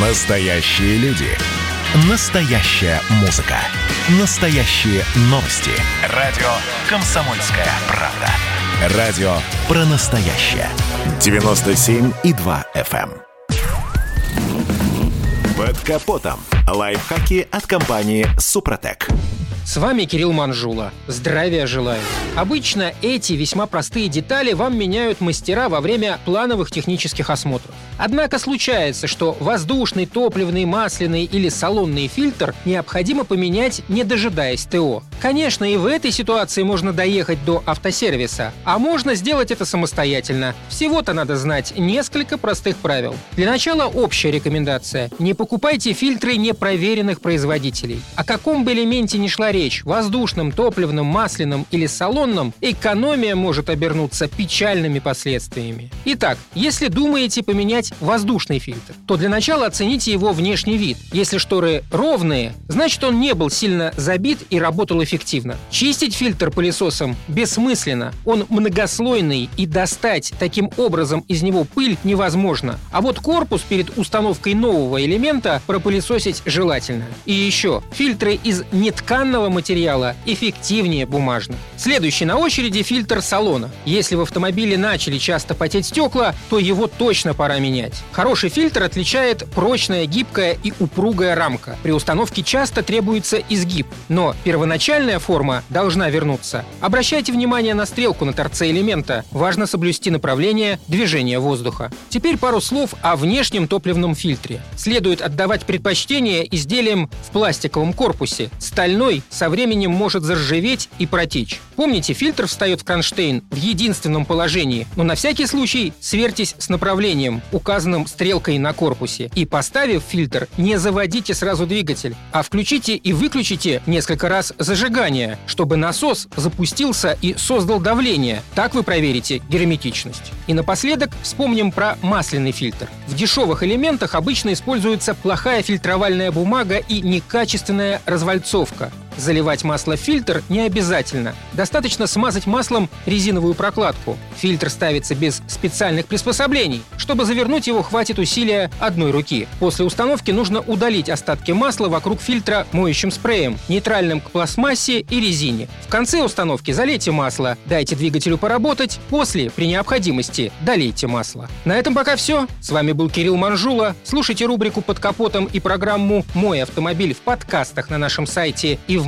Настоящие люди. Настоящая музыка. Настоящие новости. Радио «Комсомольская правда». Радио про настоящее. 97,2 FM. эм. Под капотом. Лайфхаки от компании «Супротек». С вами Кирилл Манжула. Здравия желаю. Обычно эти весьма простые детали вам меняют мастера во время плановых технических осмотров. Однако случается, что воздушный, топливный, масляный или салонный фильтр необходимо поменять, не дожидаясь ТО. Конечно, и в этой ситуации можно доехать до автосервиса, а можно сделать это самостоятельно. Всего-то надо знать несколько простых правил. Для начала общая рекомендация. Не покупайте фильтры непроверенных производителей. О каком бы элементе ни шла речь, воздушном, топливном, масляном или салонном, экономия может обернуться печальными последствиями. Итак, если думаете поменять воздушный фильтр, то для начала оцените его внешний вид. Если шторы ровные, значит он не был сильно забит и работал эффективно. Чистить фильтр пылесосом бессмысленно. Он многослойный и достать таким образом из него пыль невозможно. А вот корпус перед установкой нового элемента пропылесосить желательно. И еще, фильтры из нетканного материала эффективнее бумажных. Следующий на очереди фильтр салона. Если в автомобиле начали часто потеть стекла, то его точно пора менять. Хороший фильтр отличает прочная, гибкая и упругая рамка. При установке часто требуется изгиб, но первоначальная форма должна вернуться. Обращайте внимание на стрелку на торце элемента. Важно соблюсти направление движения воздуха. Теперь пару слов о внешнем топливном фильтре. Следует отдавать предпочтение изделиям в пластиковом корпусе. Стальной со временем может заржаветь и протечь. Помните, фильтр встает в кронштейн в единственном положении, но на всякий случай сверьтесь с направлением, указанным стрелкой на корпусе. И поставив фильтр, не заводите сразу двигатель, а включите и выключите несколько раз зажигание, чтобы насос запустился и создал давление. Так вы проверите герметичность. И напоследок вспомним про масляный фильтр. В дешевых элементах обычно используется плохая фильтровальная бумага и некачественная развальцовка. Заливать масло в фильтр не обязательно. Достаточно смазать маслом резиновую прокладку. Фильтр ставится без специальных приспособлений. Чтобы завернуть его, хватит усилия одной руки. После установки нужно удалить остатки масла вокруг фильтра моющим спреем, нейтральным к пластмассе и резине. В конце установки залейте масло, дайте двигателю поработать, после, при необходимости, долейте масло. На этом пока все. С вами был Кирилл Манжула. Слушайте рубрику «Под капотом» и программу «Мой автомобиль» в подкастах на нашем сайте и в